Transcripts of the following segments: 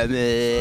Yami,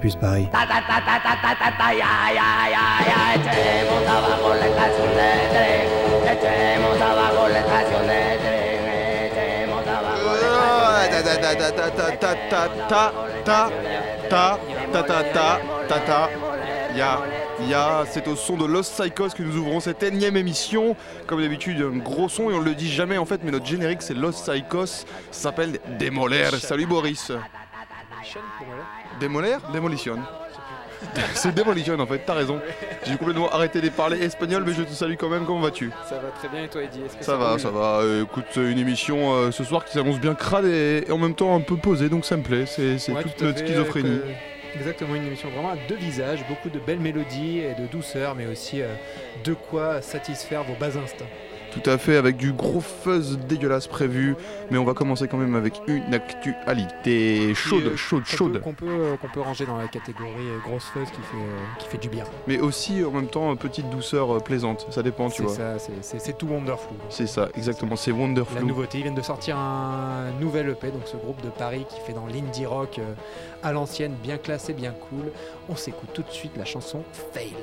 Campus Paris. Ya, ya, c'est au son de Lost Psychos que nous ouvrons cette énième émission. Comme d'habitude, un gros son et on le dit jamais en fait, mais notre générique c'est Lost Psychos. Ça s'appelle Démoler. Salut Boris. Démoler Démolition. c'est Demolition en fait, t'as raison. J'ai complètement arrêté de parler espagnol, mais je te salue quand même. Comment vas-tu? Ça va très bien et toi que Ça va, ça va. Euh, écoute, une émission euh, ce soir qui s'annonce bien crade et, et en même temps un peu posée, donc ça me plaît. C'est Ouais, toute tout à notre fait, schizophrénie. euh, exactement, une émission vraiment à deux visages, beaucoup de belles mélodies et de douceur, mais aussi euh, de quoi satisfaire vos bas instincts. Tout à fait, avec du gros fuzz dégueulasse prévu. Mais on va commencer quand même avec une actualité chaude, chaude, Qu'on peut- chaude. Qu'on peut, euh, qu'on peut ranger dans la catégorie euh, grosse fuzz qui fait, euh, qui fait du bien. Mais aussi en même temps, petite douceur plaisante. Ça dépend, tu C'est vois. ça, c'est- c'est c'est tout Wonderful. C'est ça, exactement. C'est La Wonderful. nouveauté, ils viennent de sortir un nouvel EP, donc ce groupe de Paris qui fait dans l'indie rock euh, à l'ancienne, bien classé, bien cool. On s'écoute tout de suite la chanson Fail.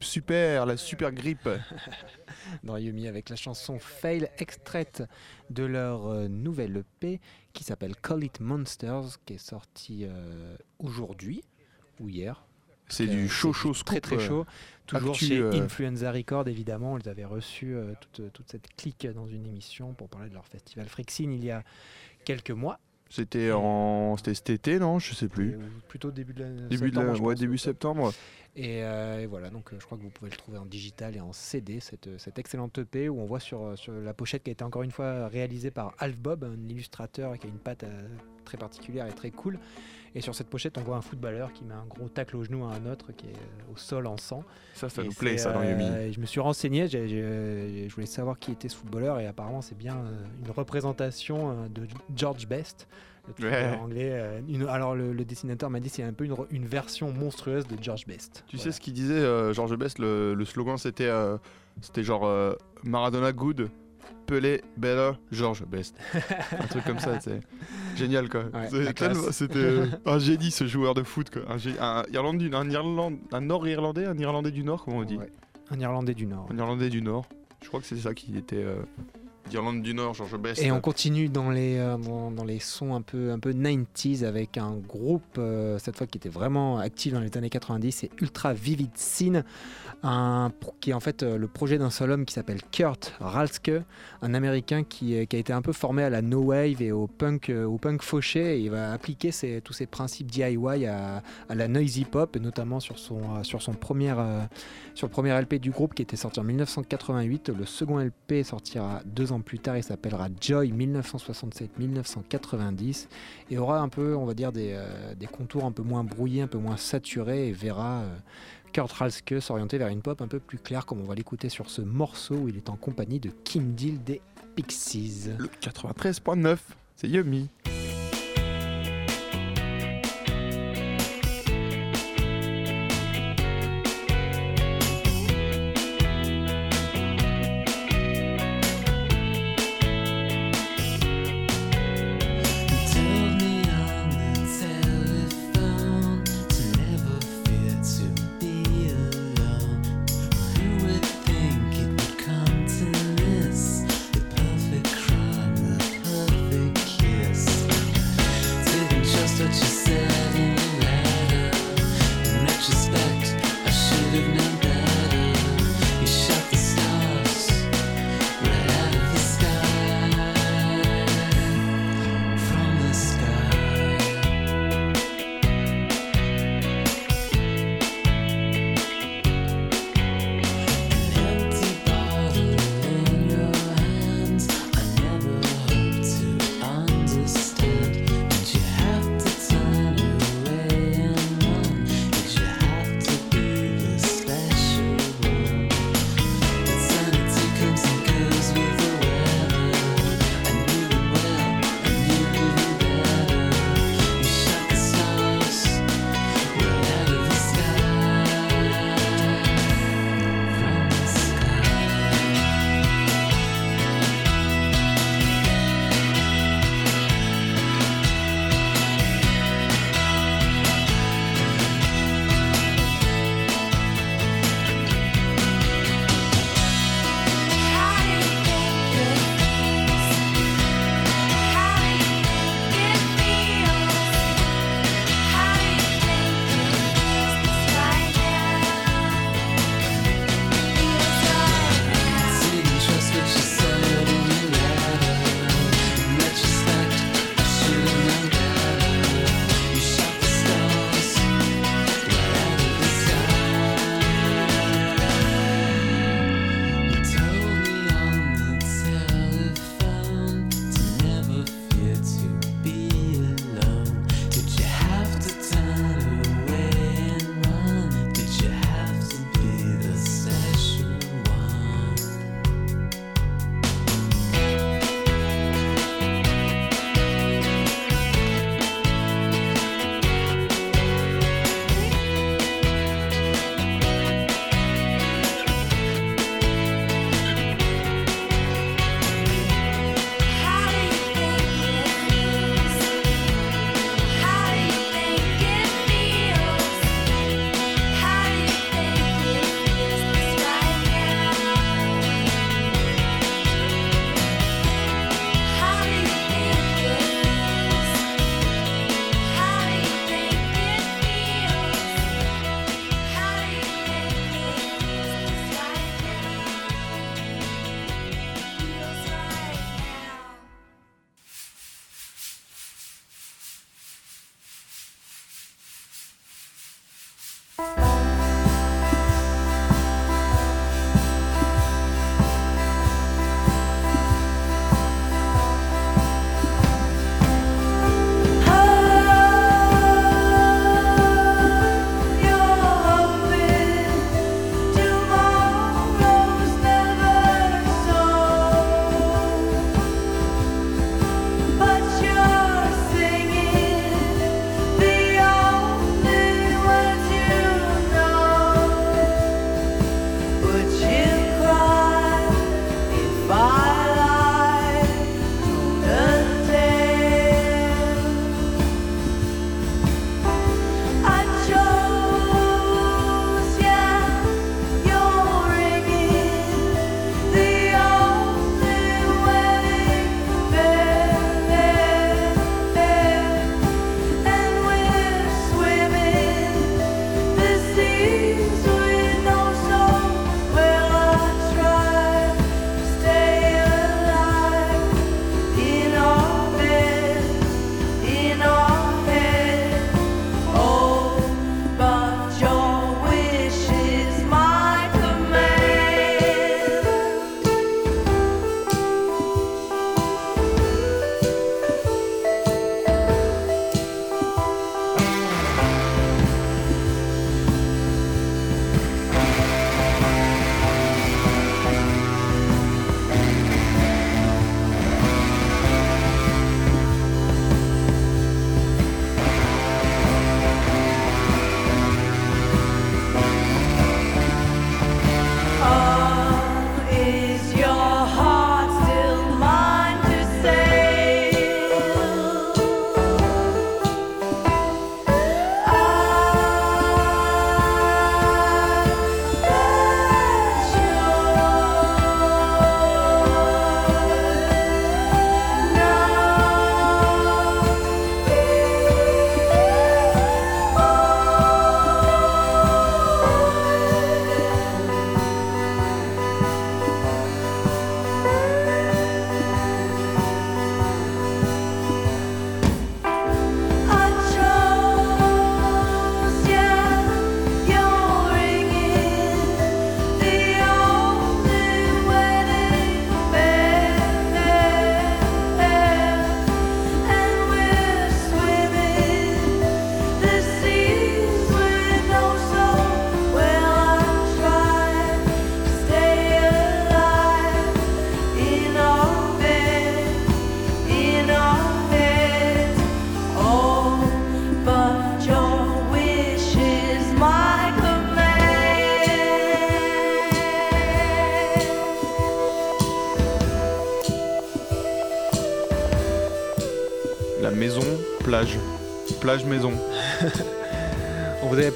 Grippe super, la super grippe. dans Yumi avec la chanson Fail, extraite de leur euh, nouvelle EP qui s'appelle Call It Monsters, qui est sortie euh, aujourd'hui ou hier. C'est Euh, du chaud chaud Très très chaud. Toujours actu, chez Influenza Record, évidemment. Ils avaient reçu euh, toute, toute cette clique dans une émission pour parler de leur festival Frixine il y a quelques mois. C'était en c'était cet été non, je sais plus. Ou plutôt début de la Début de la- septembre, je ouais, début septembre. Et, euh, et voilà, donc euh, je crois que vous pouvez le trouver en digital et en CD, cette, euh, cette excellente EP où on voit sur, euh, sur la pochette qui a été encore une fois réalisée par Alf Bob, un illustrateur qui a une patte euh, très particulière et très cool. Et sur cette pochette, on voit un footballeur qui met un gros tacle au genou à un autre qui est euh, au sol en sang. Ça ça Et nous plaît ça dans euh, Yumi. Je me suis renseigné, j'ai- je voulais savoir qui était ce footballeur et apparemment c'est bien euh, une représentation euh, de George Best, le Ouais. anglais. euh, une- alors le, le dessinateur m'a dit c'est un peu une, version monstrueuse de George Best. Tu Voilà. sais ce qu'il disait euh, Georges Best le, le slogan c'était euh, c'était genre euh, Maradona good, Pelé better, Georges Best. un truc comme ça, c'est génial quoi. Ouais, C'était euh, un génie ce joueur de foot quoi. Un, gé- un, Irlande du- un, Nord-Irlandais, un Irlandais du Nord comment on dit? Ouais. Un Irlandais du Nord. Un Irlandais du Nord. Je crois que c'est ça qui était euh, d'Irlande du Nord, Georges Best. Et on continue dans les, euh, dans, dans les sons un peu, un peu 90s avec un groupe, euh, cette fois qui était vraiment actif dans les années 90, c'est Ultra Vivid Scene, qui est en fait euh, le projet d'un seul homme qui s'appelle Kurt Ralske, un américain qui, a été un peu formé à la no wave et au punk, euh, au punk fauché. Et il va appliquer ses- tous ces principes DIY à, la noisy pop, et notamment sur son, euh, sur son sur le premier LP du groupe qui était sorti en 1988. Le second LP sortira deux ans plus tard. Il s'appellera Joy 1967-1990 et aura un peu, on va dire, des, contours un peu moins brouillés, un peu moins saturés et verra Kurt Ralske s'orienter vers une pop un peu plus claire, comme on va l'écouter sur ce morceau où il est en compagnie de Kim Deal des Pixies. Le 93.9, c'est Yumi.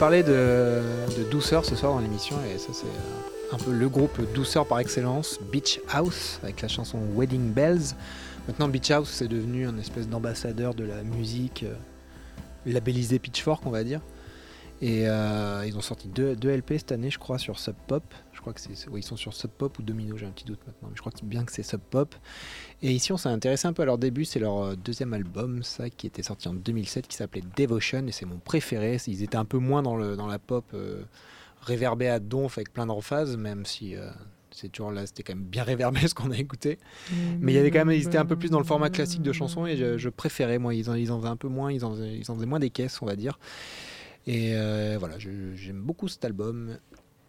Parlé de, douceur ce soir dans l'émission et ça c'est euh, un peu le groupe douceur par excellence, Beach House avec la chanson Wedding Bells. Maintenant Beach House c'est devenu un espèce d'ambassadeur de la musique euh, labellisé Pitchfork on va dire. Et euh, ils ont sorti deux, deux LP cette année je crois sur Sub Pop. Crois que c'est ils sont sur Sub Pop ou Domino, j'ai un petit doute maintenant, mais je crois que bien que c'est Sub Pop. Et ici on s'est intéressé un peu à leur début, c'est leur euh, deuxième album, ça qui était sorti en 2007 qui s'appelait Devotion et c'est mon préféré. Ils étaient un peu moins dans, la pop euh, réverbée à donf avec plein d'emphase, même si euh, c'est toujours là, c'était quand même bien réverbé ce qu'on a écouté. Mais il y avait quand même, ils étaient un peu plus dans le format classique de chansons et je, préférais, moi, ils en, faisaient un peu moins, ils en faisaient, moins des caisses, on va dire. Et voilà, j'aime beaucoup cet album.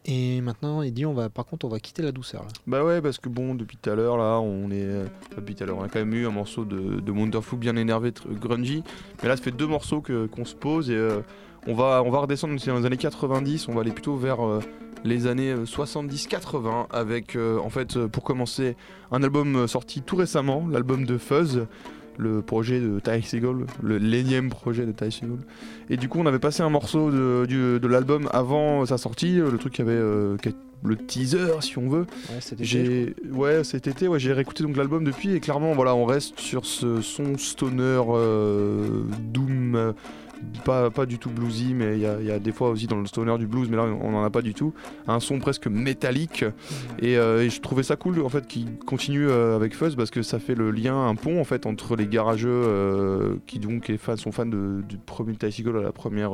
Et maintenant, dit, on va, par contre, on va quitter la douceur là. Bah ouais, parce que bon, depuis tout à l'heure, là, on est. euh, depuis tout à l'heure, on a quand même eu un morceau de, de Wonderful bien énervé, tr- grungy. Mais là, ça fait deux morceaux qu'on se pose et euh, on, va, on va redescendre dans les années 90. On va aller plutôt vers euh, les années euh, 70-80 avec, euh, en fait, euh, pour commencer, un album euh, sorti tout récemment, l'album de Fuzz. Le projet de Ty Segall, le l'énième projet de Ty Segall. Et du coup, on avait passé un morceau de, l'album avant sa sortie, euh, le truc qui avait euh, le teaser, si on veut. Ouais, c'était J'ai ouais cet été ouais j'ai réécouté donc l'album depuis et clairement voilà on reste sur ce son stoner euh, doom pas, pas du tout bluesy mais il y, a- il y a des fois aussi dans le stoner du blues mais là on n'en a pas du tout. Un son presque métallique. Et, euh, et je trouvais ça cool en fait qu'il continue euh, avec Fuzz parce que ça fait le lien un pont en fait entre les garageux euh, qui donc sont fans de- du premier Segall à la première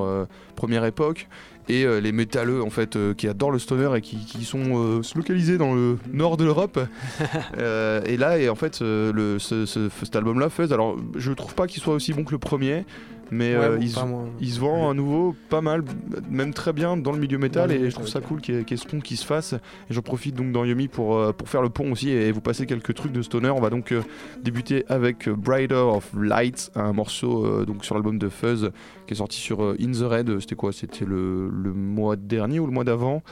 première époque et les métalleux en fait qui adorent le stoner et qui, qui sont localisés dans le nord de l'Europe. Et là et en fait le, ce, ce- cet album là Fuzz alors je trouve pas qu'il soit aussi bon que le premier mais Ouais, euh, bon, il, se- enfin, moi- il se vend à nouveau pas mal même très bien dans le milieu métal et je trouve ça cool qu'il y ait, qu'il y ait ce pont qui se fasse. Et j'en profite donc dans Yumi pour, euh, pour faire le pont aussi et vous passer quelques trucs de stoner. On va donc euh, débuter avec euh, Brighter of Light un morceau euh, donc sur l'album de Fuzz qui est sorti sur In the Red. C'était quoi? C'était le, le mois dernier ou le mois d'avant?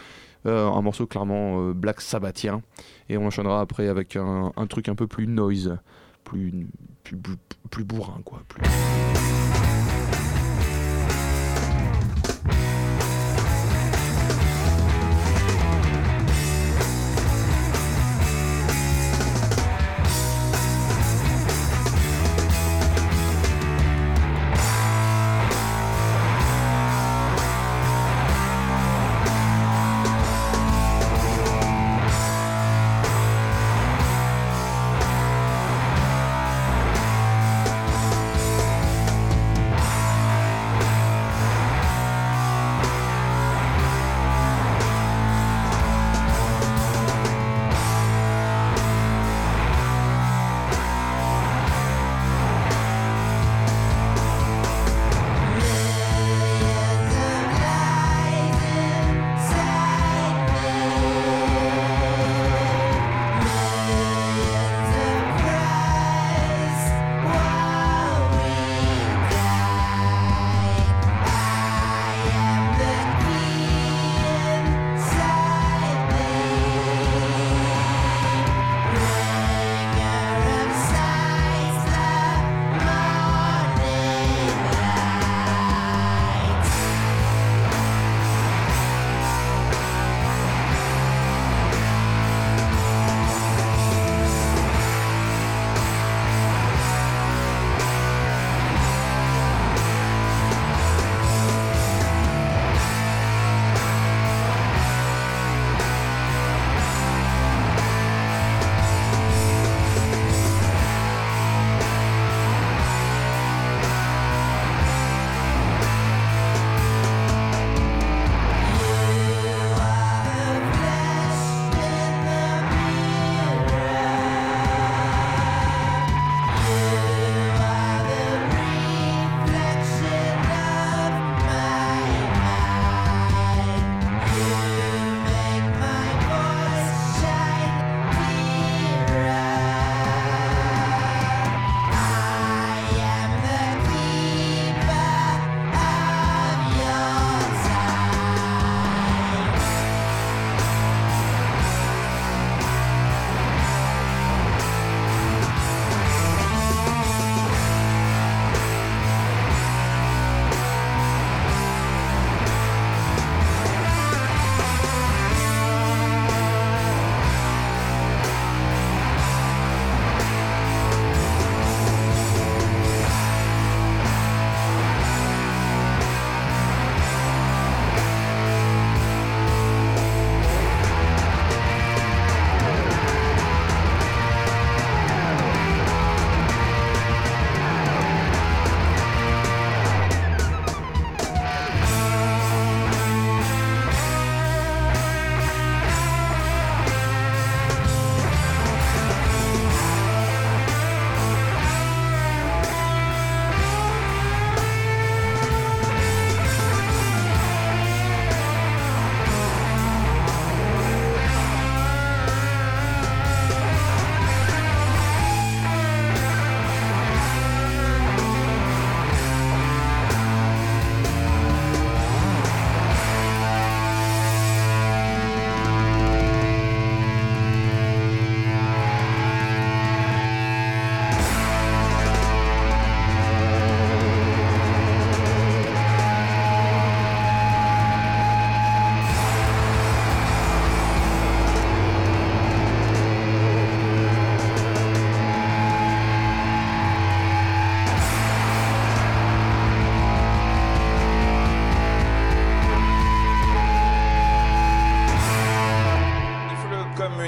Euh, un morceau clairement euh, Black Sabbathien. Et on enchaînera après avec un, un truc un peu plus noise plus plus, plus, plus bourrin quoi plus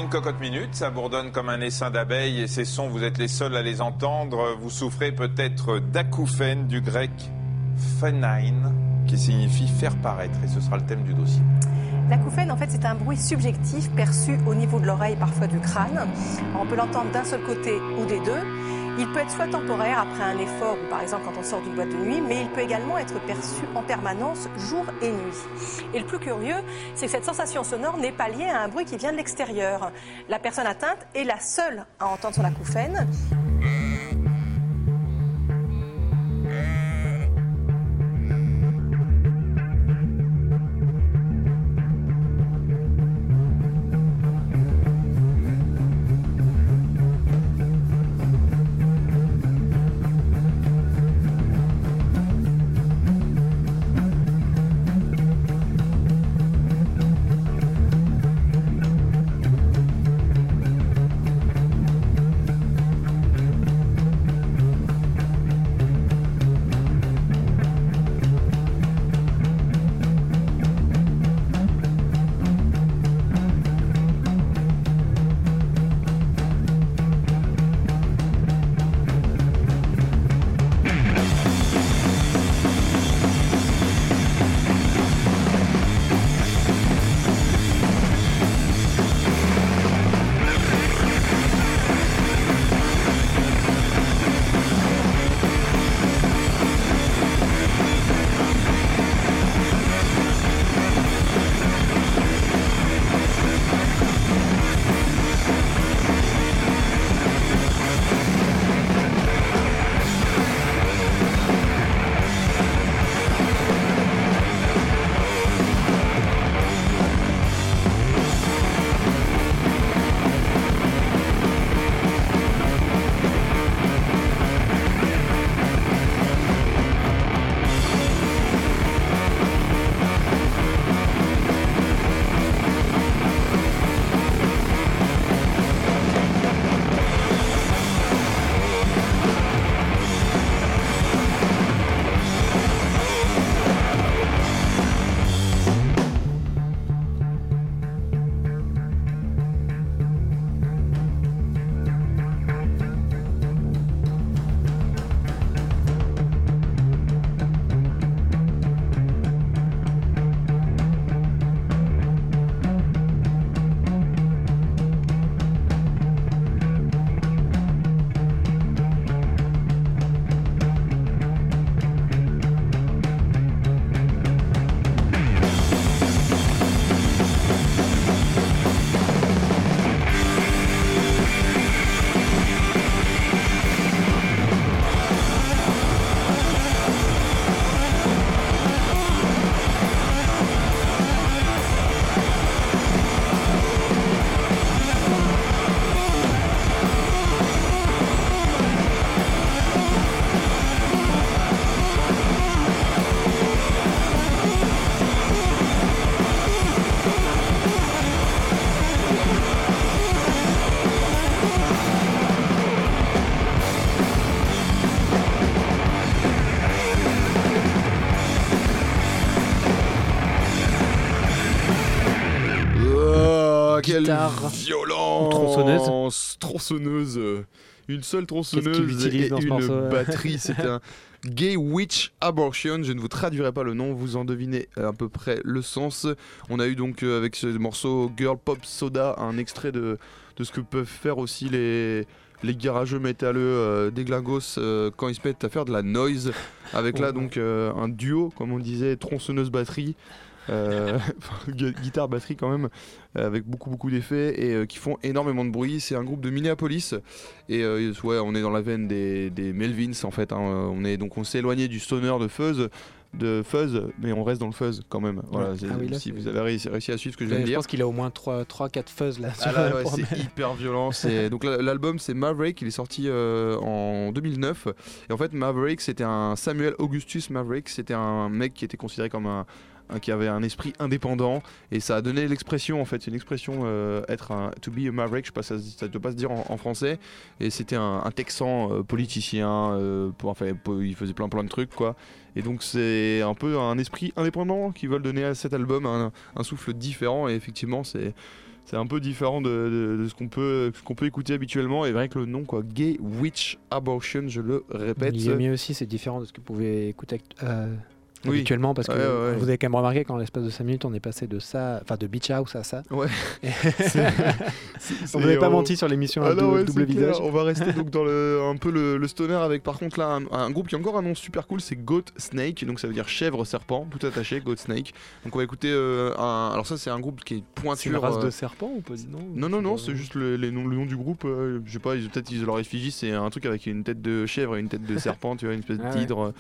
cocotte minute, ça bourdonne comme un essaim d'abeilles et ces sons, vous êtes les seuls à les entendre. Vous souffrez peut-être d'acouphènes du grec phenein, qui signifie faire paraître, et ce sera le thème du dossier. L'acouphène, en fait, c'est un bruit subjectif perçu au niveau de l'oreille, parfois du crâne. On peut l'entendre d'un seul côté ou des deux. Il peut être soit temporaire après un effort ou par exemple quand on sort d'une boîte de nuit, mais il peut également être perçu en permanence jour et nuit. Et le plus curieux, c'est que cette sensation sonore n'est pas liée à un bruit qui vient de l'extérieur. La personne atteinte est la seule à entendre son acouphène. Guitare. violence Tronçonneuse. Tronçonneuse. Une seule tronçonneuse et dans ce une batterie. C'était un Gay Witch Abortion. Je ne vous traduirai pas le nom, vous en devinez à peu près le sens. On a eu donc euh, avec ce morceau Girl Pop Soda un extrait de, de ce que peuvent faire aussi les, les garageux métalleux euh, des Glingos euh, quand ils se mettent à faire de la noise. Avec là donc euh, un duo, comme on disait, tronçonneuse batterie. Euh, gu- guitare batterie quand même euh, avec beaucoup beaucoup d'effets et euh, qui font énormément de bruit c'est un groupe de Minneapolis et euh, ouais on est dans la veine des, des Melvins en fait hein. on est donc on s'est éloigné du stoner de fuzz de fuzz mais on reste dans le fuzz quand même voilà Ah oui, là, si vous avez réussi, réussi à suivre ce que je viens de je dire pense qu'il a au moins 3-4 fuzz là. ah là, ouais, c'est hyper violent. C'est- Donc la- l'album c'est Maverick, il est sorti euh, en 2009. Et en fait Maverick c'était un Samuel Augustus Maverick, c'était un mec qui était considéré comme un, un- qui avait un esprit indépendant et ça a donné l'expression en fait, une expression euh, être un to be a Maverick, je sais ça, ça doit pas se dire en, français. Et c'était un, Texan euh, politicien, euh, enfin il faisait plein plein de trucs quoi. Et donc c'est un peu un esprit indépendant qu'ils veulent donner à cet album, un, souffle différent et effectivement c'est c'est un peu différent de, ce qu'on peut, qu'on peut écouter habituellement. Et rien que le nom, quoi, Gay Witch Abortion, je le répète. Yumi aussi, c'est différent de ce que vous pouvez écouter euh, Oui. habituellement parce que Ouais, ouais, ouais. vous avez quand même remarqué qu'en l'espace de 5 minutes, on est passé de ça, enfin de Beach House à ça. Ouais. on ne vous avait pas menti sur l'émission Ah dou- double c'est clair. visage. On va rester donc dans le, un peu le, le stoner avec par contre là un, un groupe qui a encore un nom super cool, c'est Goat Snake, donc ça veut dire chèvre serpent, tout attaché, Goat Snake. Donc on va écouter un. Alors ça c'est un groupe qui est pointure. C'est une race euh, de serpent ou pas Non, Non, non, non, c'est juste le, les noms- le nom du groupe. euh, je sais pas, ils- peut-être ils- leur effigie, c'est un truc avec une tête de chèvre et une tête de serpent, tu vois, une espèce Ah d'hydre.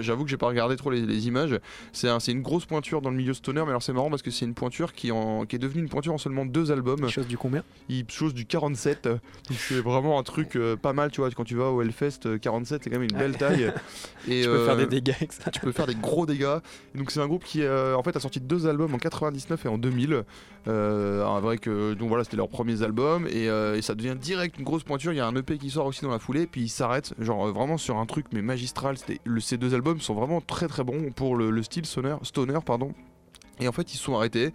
J'avoue que j'ai pas regardé trop les, les images. C'est un- une grosse pointure dans le milieu stoner, mais alors c'est marrant parce que c'est une pointure qui, en, qui est devenue une pointure en seulement deux albums. Chose du combien? Il chose du 47, euh, donc c'est vraiment un truc euh, pas mal, tu vois. Quand tu vas au Hellfest, euh, 47, c'est quand même une belle taille. Et, Tu peux faire euh, des dégâts avec ça. tu peux faire des gros dégâts. Et donc c'est un groupe qui euh, en fait a sorti deux albums en 99 et en 2000. Euh, avec euh, donc voilà c'était leurs premiers albums et, euh, et ça devient direct une grosse pointure. Il y a un EP qui sort aussi dans la foulée puis ils s'arrêtent genre euh, vraiment sur un truc mais magistral. C'était le, ces deux albums sont vraiment très très bons pour le, le style stoner, stoner pardon. Et en fait ils se sont arrêtés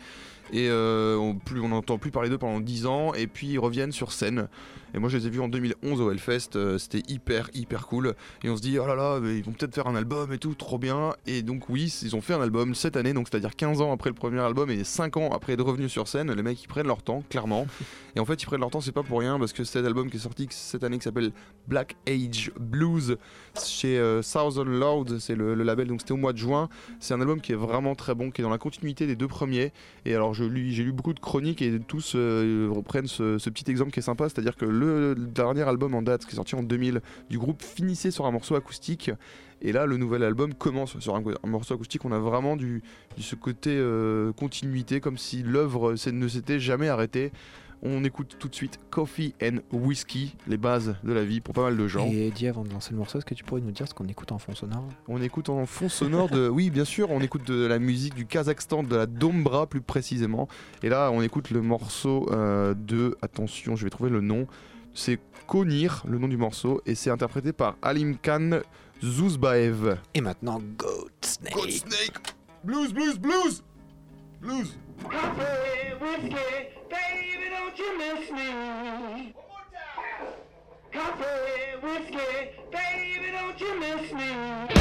et euh, on plus on n'entend plus parler d'eux pendant 10 ans et puis ils reviennent sur scène. Et moi je les ai vus en 2011 au Hellfest, euh, c'était hyper hyper cool. Et on se dit, oh là là, mais ils vont peut-être faire un album et tout, trop bien. Et donc, oui, ils ont fait un album cette année, donc c'est-à-dire 15 ans après le premier album et 5 ans après être revenus sur scène. Les mecs, ils prennent leur temps, clairement. et en fait, ils prennent leur temps, c'est pas pour rien, parce que cet album qui est sorti cette année qui s'appelle Black Age Blues chez euh, Southern Lord, c'est le, le label, donc c'était au mois de juin. C'est un album qui est vraiment très bon, qui est dans la continuité des deux premiers. Et alors, j'ai lu beaucoup de chroniques et tous euh, reprennent ce, petit exemple qui est sympa, c'est-à-dire que le dernier album en date, qui est sorti en 2000, du groupe finissait sur un morceau acoustique. Et là, le nouvel album commence sur un, morceau acoustique. On a vraiment du, ce côté euh, continuité, comme si l'œuvre c'est- ne s'était jamais arrêtée. On écoute tout de suite Coffee and Whiskey, les bases de la vie pour pas mal de gens. Et Eddie, avant de lancer le morceau, est-ce que tu pourrais nous dire ce qu'on écoute en fond sonore On écoute en fond sonore de. Oui, bien sûr, on écoute de la musique du Kazakhstan, de la Dombra plus précisément. Et là, on écoute le morceau euh, de. Attention, je vais trouver le nom. C'est Konir, le nom du morceau, et c'est interprété par Alim Khan Zouzbaev. Et maintenant, Goat Snake. God Snake Blues, blues, blues Blues Coffee, whiskey, baby, don't you miss me? Coffee, whiskey, baby, don't you miss me?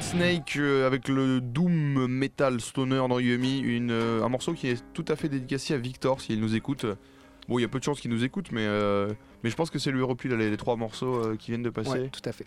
Snake euh, avec le Doom Metal Stoner dans Yumi, une, euh, un morceau qui est tout à fait dédicacé à Victor s'il nous écoute. Bon, il y a peu de chances qu'il nous écoute, mais, euh, mais je pense que c'est lui repli les, les trois morceaux qui viennent de passer. Ouais, tout à fait.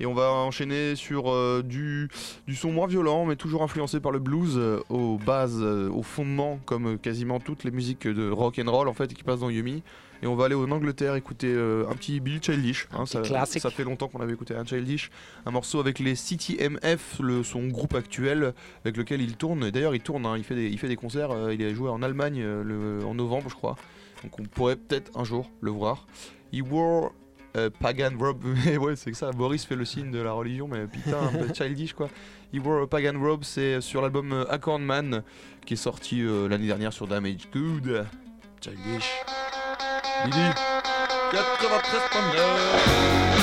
Et on va enchaîner sur euh, du, du son moins violent, mais toujours influencé par le blues, euh, aux bases, euh, au fondement, comme quasiment toutes les musiques de rock and roll en fait qui passent dans Yumi. Et on va aller en Angleterre écouter euh, un petit Bill Childish. hein, ça, fait longtemps qu'on avait écouté un Childish, un morceau avec les CTMF, le, son groupe actuel avec lequel il tourne. Et D'ailleurs, il tourne, hein, il, fait des, il fait des concerts. euh, il a joué en Allemagne euh, le- en novembre, je crois. Donc on pourrait peut-être un jour le voir. He wore euh, pagan robe. Mais ouais, c'est que ça. Boris fait le signe de la religion, mais putain, un peu childish quoi. He wore a pagan robe, c'est sur l'album Acorn Man qui est sorti euh, l'année dernière sur Damage Good. Childish. Didi. 93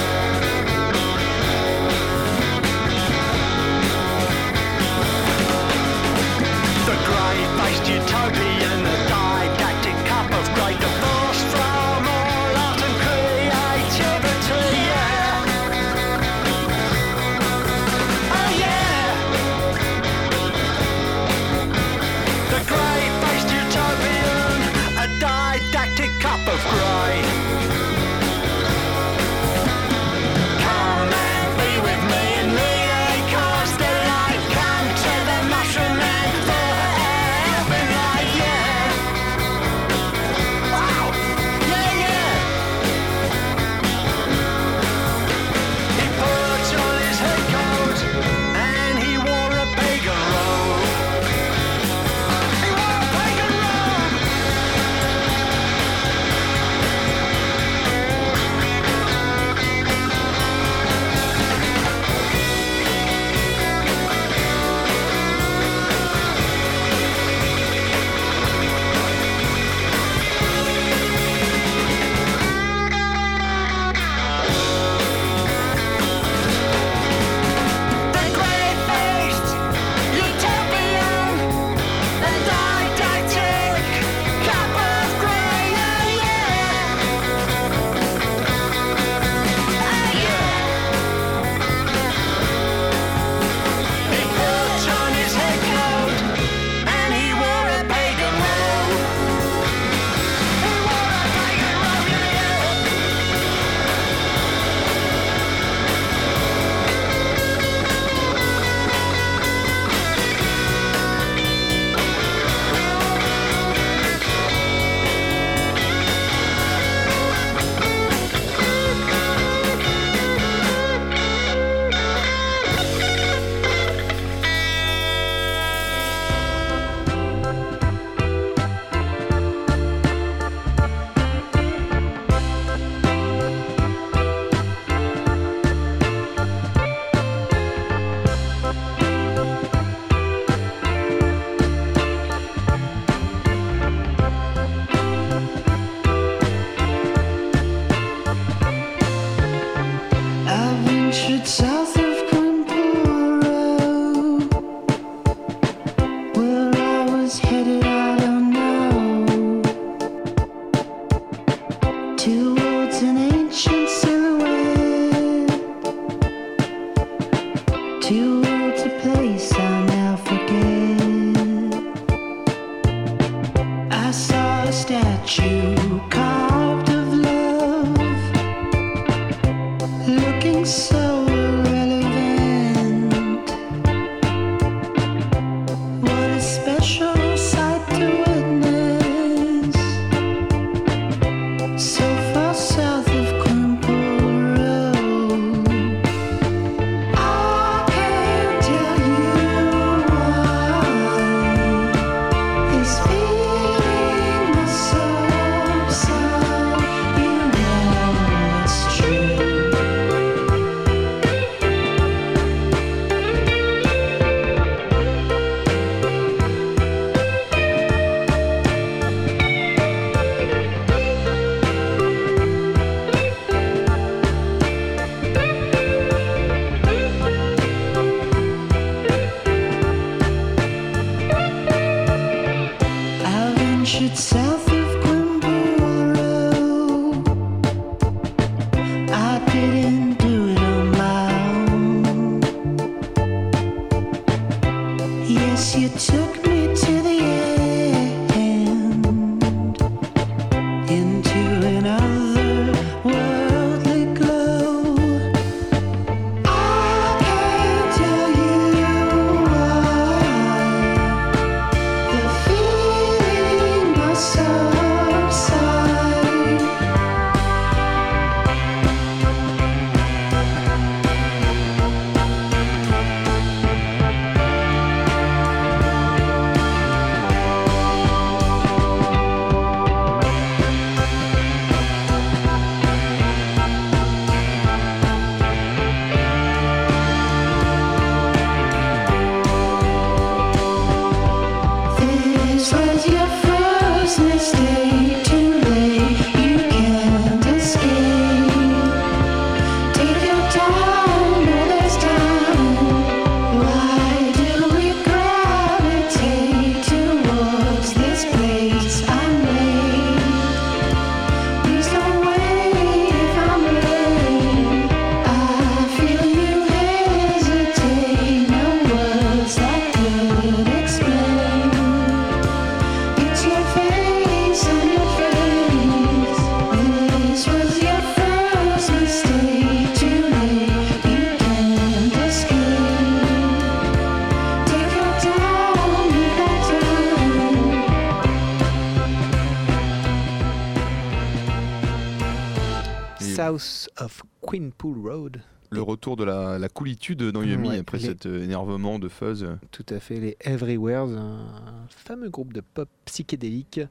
House of Queenpool Road. Le retour de la, la coolitude dans Yumi Ouais, après les- cet euh, énervement de Fuzz. Tout à fait, les Everywheres, un fameux groupe de pop psychédélique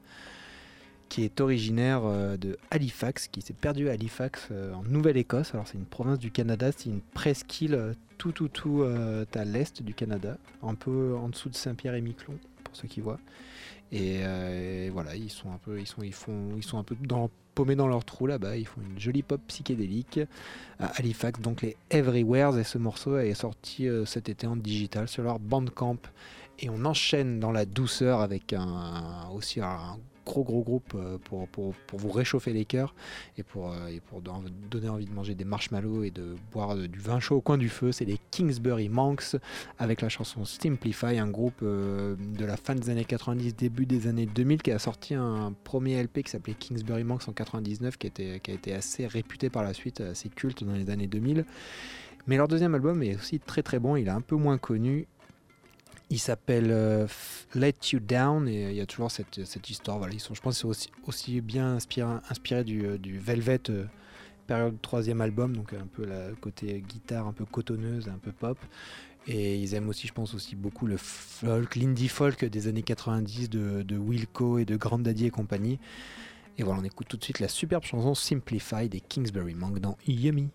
qui est originaire euh, de Halifax, qui s'est perdu à Halifax euh, en Nouvelle-Écosse. Alors c'est une province du Canada, c'est une presqu'île tout tout tout euh, à l'est du Canada, un peu en dessous de Saint-Pierre-et-Miquelon pour ceux qui voient. Et, euh, et voilà, ils sont un peu, ils sont, ils font, ils sont un peu dans, paumés dans leur trou là-bas. Ils font une jolie pop psychédélique à Halifax, donc les Everywheres. Et ce morceau est sorti euh, cet été en digital sur leur Bandcamp. Et on enchaîne dans la douceur avec un, aussi un gros gros groupe euh, pour, vous réchauffer les cœurs et pour, euh, et donner envie de manger des marshmallows et de boire de- du vin chaud au coin du feu. C'est les Kingsbury Monks avec la chanson Simplify, un groupe euh, de la fin des années 90, début des années 2000 qui a sorti un premier LP qui s'appelait Kingsbury Monks en 99 qui, était, qui a été assez réputé par la suite, assez culte dans les années 2000. Mais leur deuxième album est aussi très très bon, il est un peu moins connu. Il s'appelle euh, Let You Down et euh, il y a toujours cette, cette histoire. Voilà, je pense, qu'ils sont aussi, bien inspirés, euh, du Velvet, euh, période troisième album, donc un peu la côté guitare un peu cotonneuse, un peu pop. Et ils aiment aussi, je pense, aussi beaucoup le folk, l'indie folk des années 90 de, Wilco et de Grandaddy et compagnie. Et voilà, on écoute tout de suite la superbe chanson Simplify des Kingsbury Monk dans Yummy.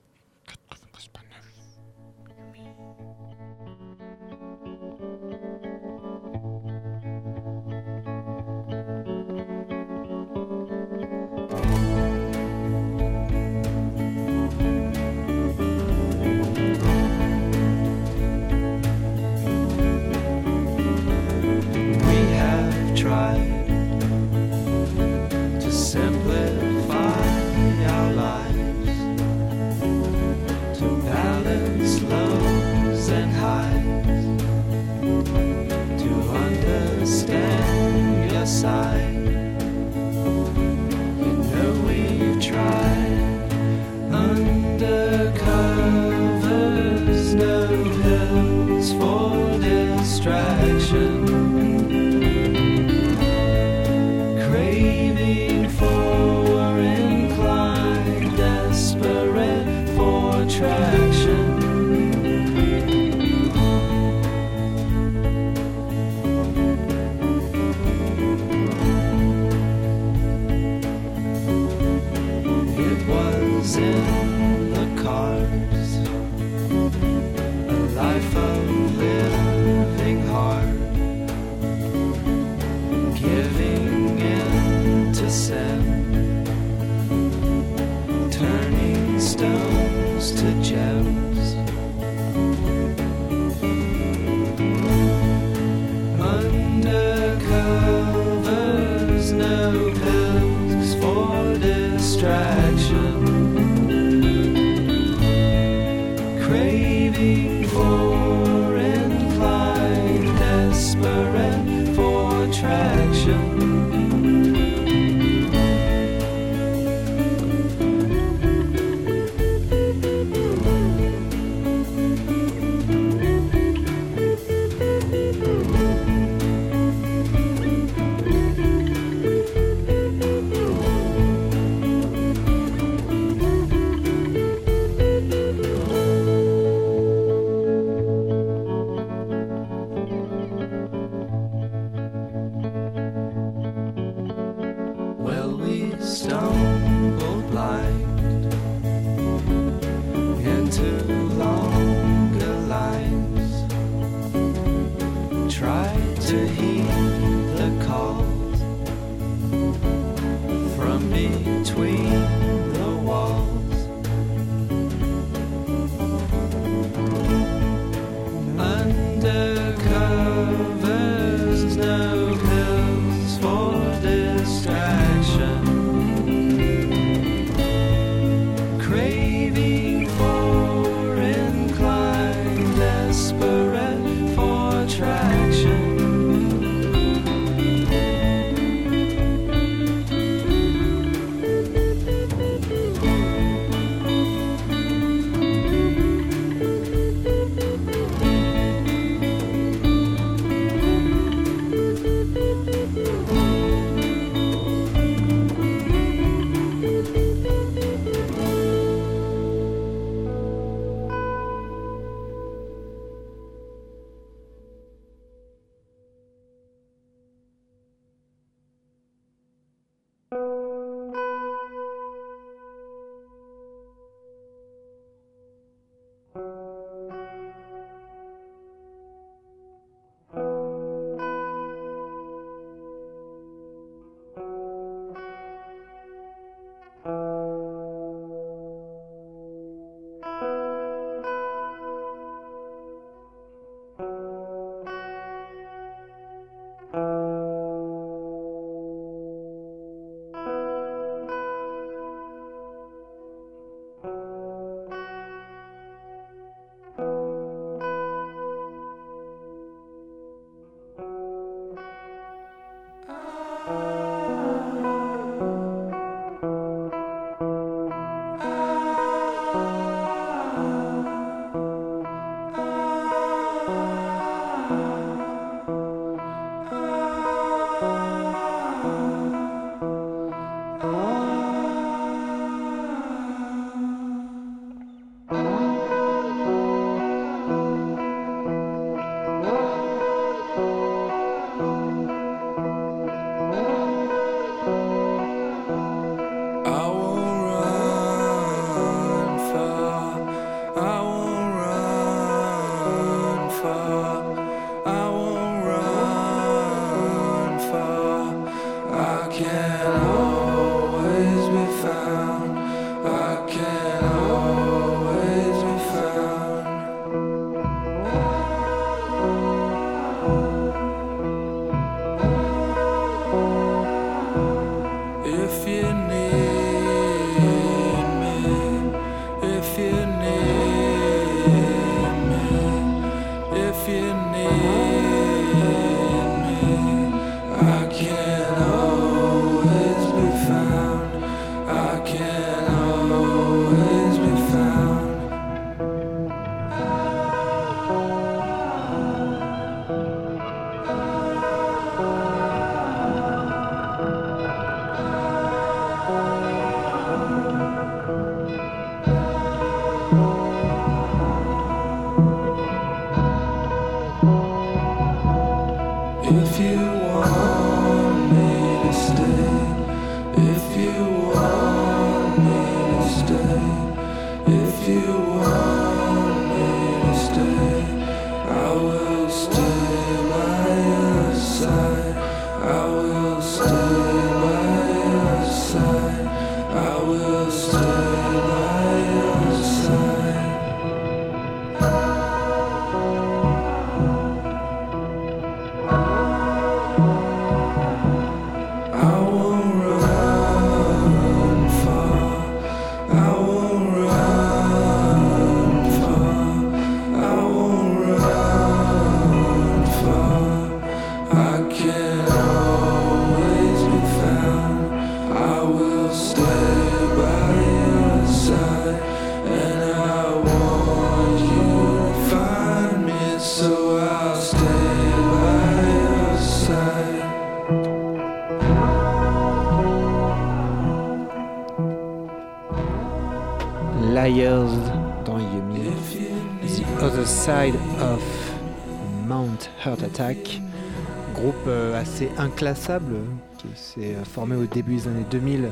Assez inclassable qui s'est euh, formé au début des années 2000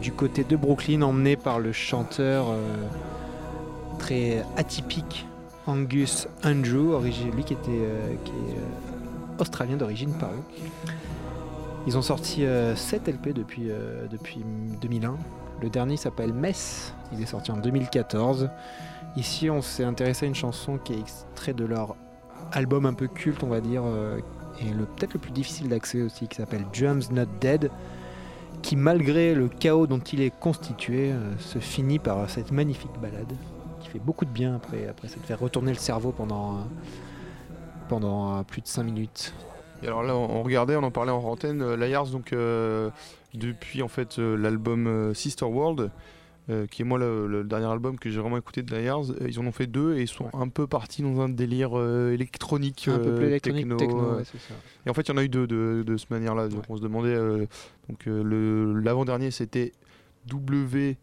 du côté de Brooklyn, emmené par le chanteur euh, très atypique Angus Andrew, origi- lui qui, était, euh, est australien d'origine par eux. Ils ont sorti 7 LP depuis, depuis 2001. Le dernier s'appelle Mess, il est sorti en 2014. Ici, on s'est intéressé à une chanson qui est extrait de leur album un peu culte, on va dire, et peut-être le plus difficile d'accès aussi, qui s'appelle Drums Not Dead, qui malgré le chaos dont il est constitué, euh, se finit par cette magnifique balade, qui fait beaucoup de bien après, après ça fait retourner le cerveau pendant, euh, pendant euh, plus de 5 minutes. Et alors là, on regardait, on en parlait en antenne, Liars, donc depuis en fait l'album Sister World, euh, qui est moi le, le dernier album que j'ai vraiment écouté de Liars, euh, ils en ont fait deux et ils sont un peu partis dans un délire euh, électronique, un peu plus électronique, techno. techno, ouais, c'est ça. Et en fait, il y en a eu deux de, de cette manière-là. Donc on se demandait, donc l'avant-dernier c'était WX.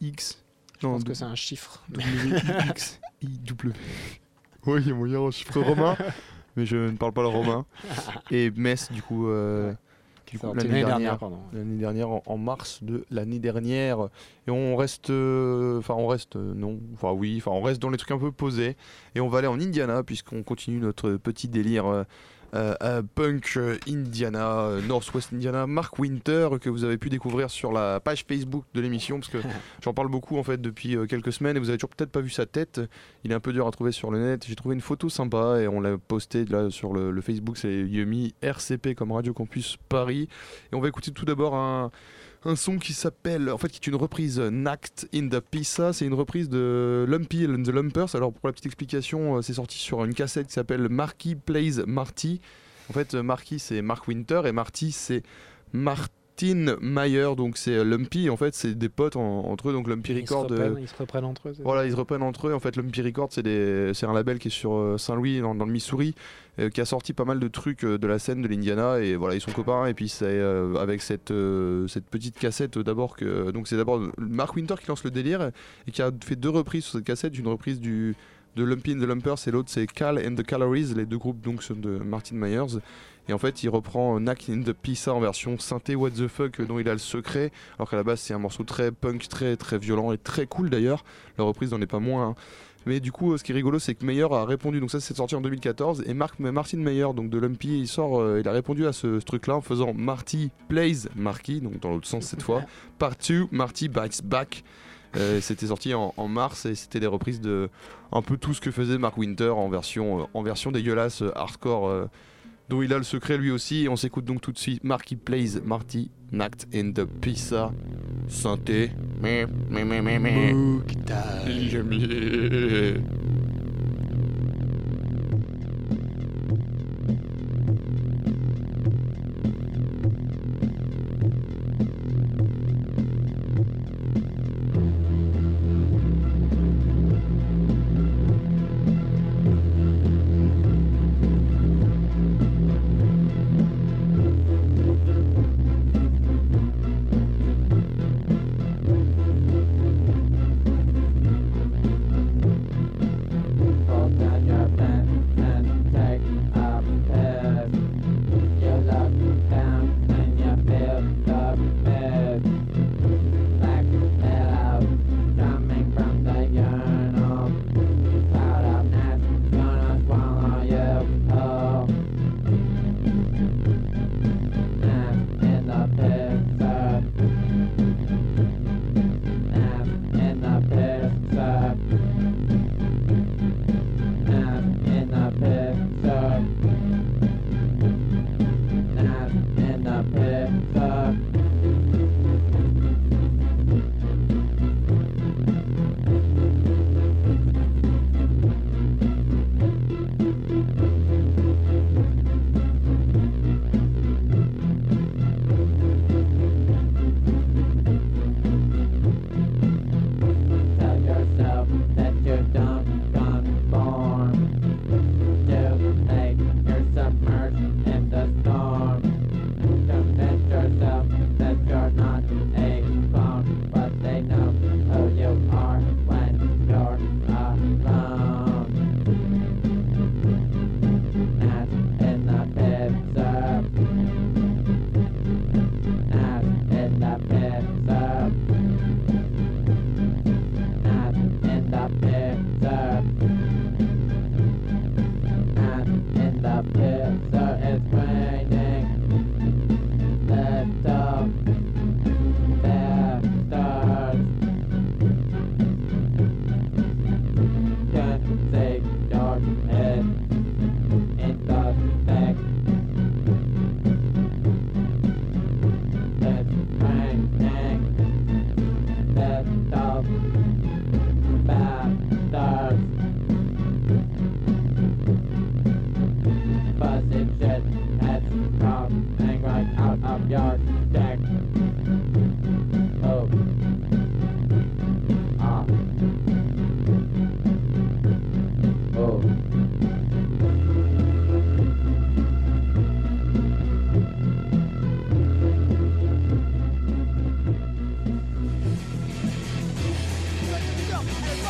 Je pense que c'est un chiffre. WX IW. Oui, il y a moyen en chiffre romain, mais je ne parle pas le romain. Et Metz, du coup, l'année dernière, pardon. l'année dernière, en, en mars de l'année dernière. Et on reste, euh, enfin, on reste, euh, non, enfin, oui, enfin, on reste dans les trucs un peu posés. Et on va aller en Indiana, puisqu'on continue notre petit délire. Euh, punk euh, Indiana, euh, Northwest Indiana, Mark Winter que vous avez pu découvrir sur la page Facebook de l'émission parce que j'en parle beaucoup en fait depuis euh, quelques semaines et vous avez toujours peut-être pas vu sa tête. Il est un peu dur à trouver sur le net. J'ai trouvé une photo sympa et on l'a posté là sur le, le Facebook, c'est Yumi RCP comme Radio Campus Paris. Et on va écouter tout d'abord un, un son qui s'appelle, en fait, qui est une reprise euh, Nact in the Pizza. C'est une reprise de Lumpy and the Lumpers. Alors, pour la petite explication, euh, c'est sorti sur une cassette qui s'appelle Marky Plays Marty. En fait, euh, Marky, c'est Mark Winter et Marty, c'est Martin Mayer. Donc, c'est euh, Lumpy. En fait, c'est des potes en- entre eux. Donc, Lumpy Ils se, Record. euh, ils se reprennent entre eux. voilà, ils se reprennent entre eux. En fait, Lumpy Records, c'est un label qui est sur euh, Saint-Louis, dans, dans le Missouri, euh, qui a sorti pas mal de trucs de la scène de l'Indiana. Et voilà, ils sont copains. Et puis, c'est avec cette, cette petite cassette d'abord que. Donc, c'est d'abord Mark Winter qui lance le délire et qui a fait deux reprises sur cette cassette. Une reprise du, de Lumpy and the Lumpers et l'autre, c'est Cal and the Calories. Les deux groupes donc sont de Martin Myers. Et en fait, il reprend Knack in the Pizza en version synthé What the Fuck dont il a le secret. Alors qu'à la base, c'est un morceau très punk, très très violent et très cool d'ailleurs. La reprise n'en est pas moins. hein. Mais du coup, euh, ce qui est rigolo, c'est que Meyer a répondu. Donc ça, c'est sorti en 2014. Et Mark, Martin Meyer, donc de Lumpy, il sort, euh, il a répondu à ce, ce truc-là en faisant Marty plays Marky, donc dans l'autre sens cette fois. Part 2, Marty bites back. Euh, c'était sorti en, en mars et c'était des reprises de un peu tout ce que faisait Mark Winter en version, euh, en version dégueulasse, hardcore, dont il a le secret lui aussi. Et on s'écoute donc tout de suite Marky Plays Marty Nact in the Pizza synthé. Meh,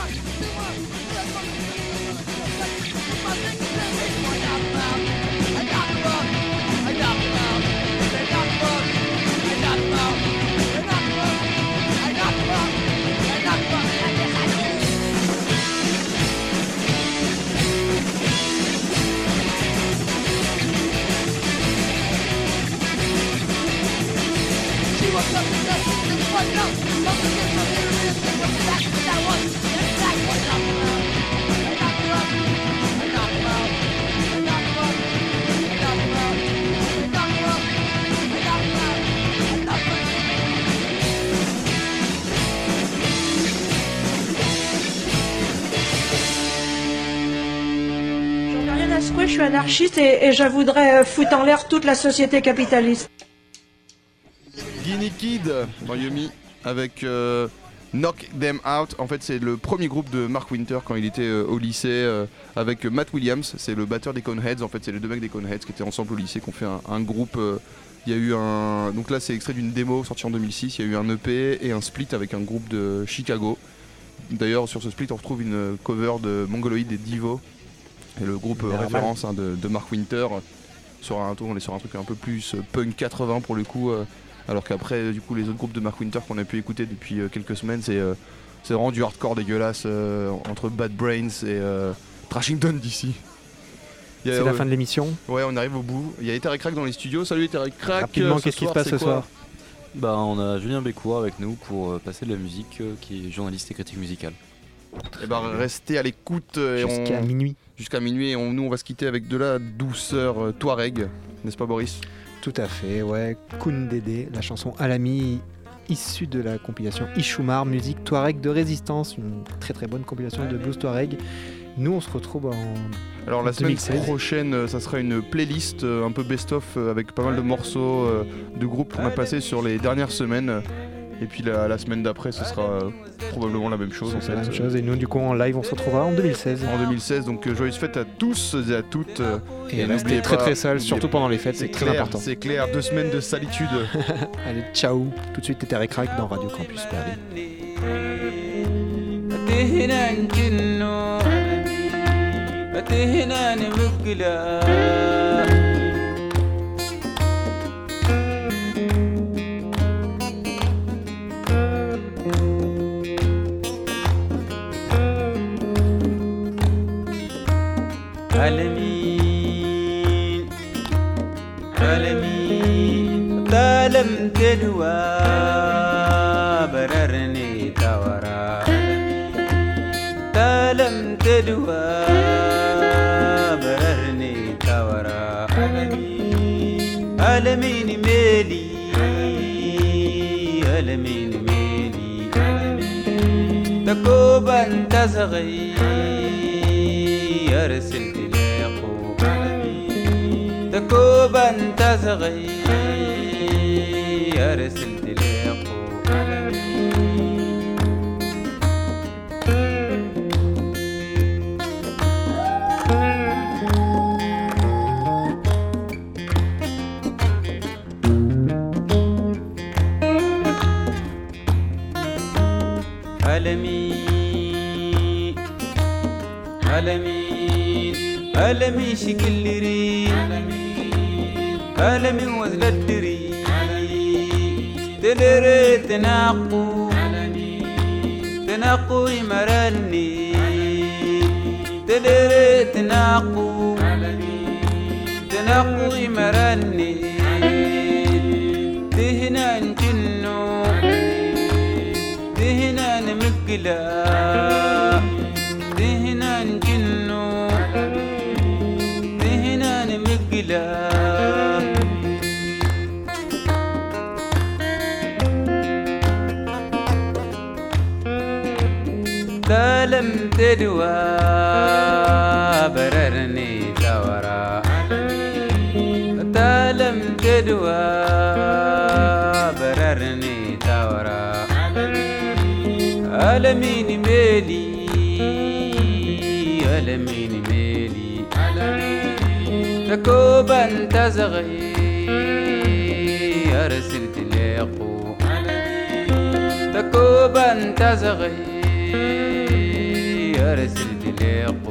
Fuck! Fuck! Et, et je voudrais euh, foutre en l'air toute la société capitaliste. Guinea Kid dans avec euh, Knock Them Out. En fait, c'est le premier groupe de Mark Winter quand il était euh, au lycée avec Matt Williams. C'est le batteur des Coneheads. En fait, c'est les deux mecs des Coneheads qui étaient ensemble au lycée, qui ont fait un, un groupe. il y a eu un. Donc là, c'est extrait d'une démo sortie en 2006. Il y a eu un EP et un split avec un groupe de Chicago. D'ailleurs, sur ce split, on retrouve une cover de Mongoloid et Divo. Et le groupe euh, Normal. référence hein, de, de Mark Winter. Sur un, on est sur un truc un peu plus euh, punk 80 pour le coup. euh, alors qu'après, du coup, les autres groupes de Mark Winter qu'on a pu écouter depuis euh, quelques semaines, c'est euh, c'est vraiment du hardcore dégueulasse euh, entre Bad Brains et euh, Trashington d'ici. C'est la fin de l'émission. Ouais, on arrive au bout. Il y a Ether et Crack dans les studios. Salut Ether et Crack. Rapidement, Euh, ce qu'est-ce qui se passe ce soir Bah, on a Julien Bécourt avec nous pour euh, passer de la musique, euh, qui est journaliste et critique musicale. Eh ben, restez à l'écoute. euh, et Jusqu'à on- minuit. Jusqu'à minuit. Et on- nous, on va se quitter avec de la douceur euh, Touareg. N'est-ce pas, Boris? Tout à fait, ouais. Kundede, la chanson Alami, issue de la compilation Ishumar, musique Touareg de résistance, une très très bonne compilation de blues Touareg. Nous, on se retrouve en. Alors la semaine 2016. prochaine, euh, ça sera une playlist euh, un peu best-of avec pas mal de morceaux de groupes qu'on a passés sur les dernières semaines. Et puis la, la semaine d'après, ce sera euh, probablement la même chose. en la même chose. Et nous, du coup, en live, on se retrouvera en 2016. En 2016, donc euh, joyeuses fêtes à tous et à toutes. Et n'oubliez restez très pas- très n'oubliez surtout pendant les fêtes, c'est très clair, important. C'est clair, deux semaines de salitude. Allez, ciao Tout de suite, t'étais avec Crack dans Radio Campus Paris. duwa barar ne tawara dalam ta duwa barar ne tawara alami alamin meli alamin meli takoban tasghi يرسل إلى قوبا تكوبا تزغي ألمي ألمي ألمي شكل ري ألمي وزل الدري. تدري تناقو. تناقو يمرني. تدري تناقو. تناقو يمرني. نمقلا دهنا نجنو دهنا نمقلا لم تدوى بررني ألا مالي ألا من مالي تكوب أنت زغي يا رسل تلاقو. تكوب أنت زغي يا رسل تلاقو.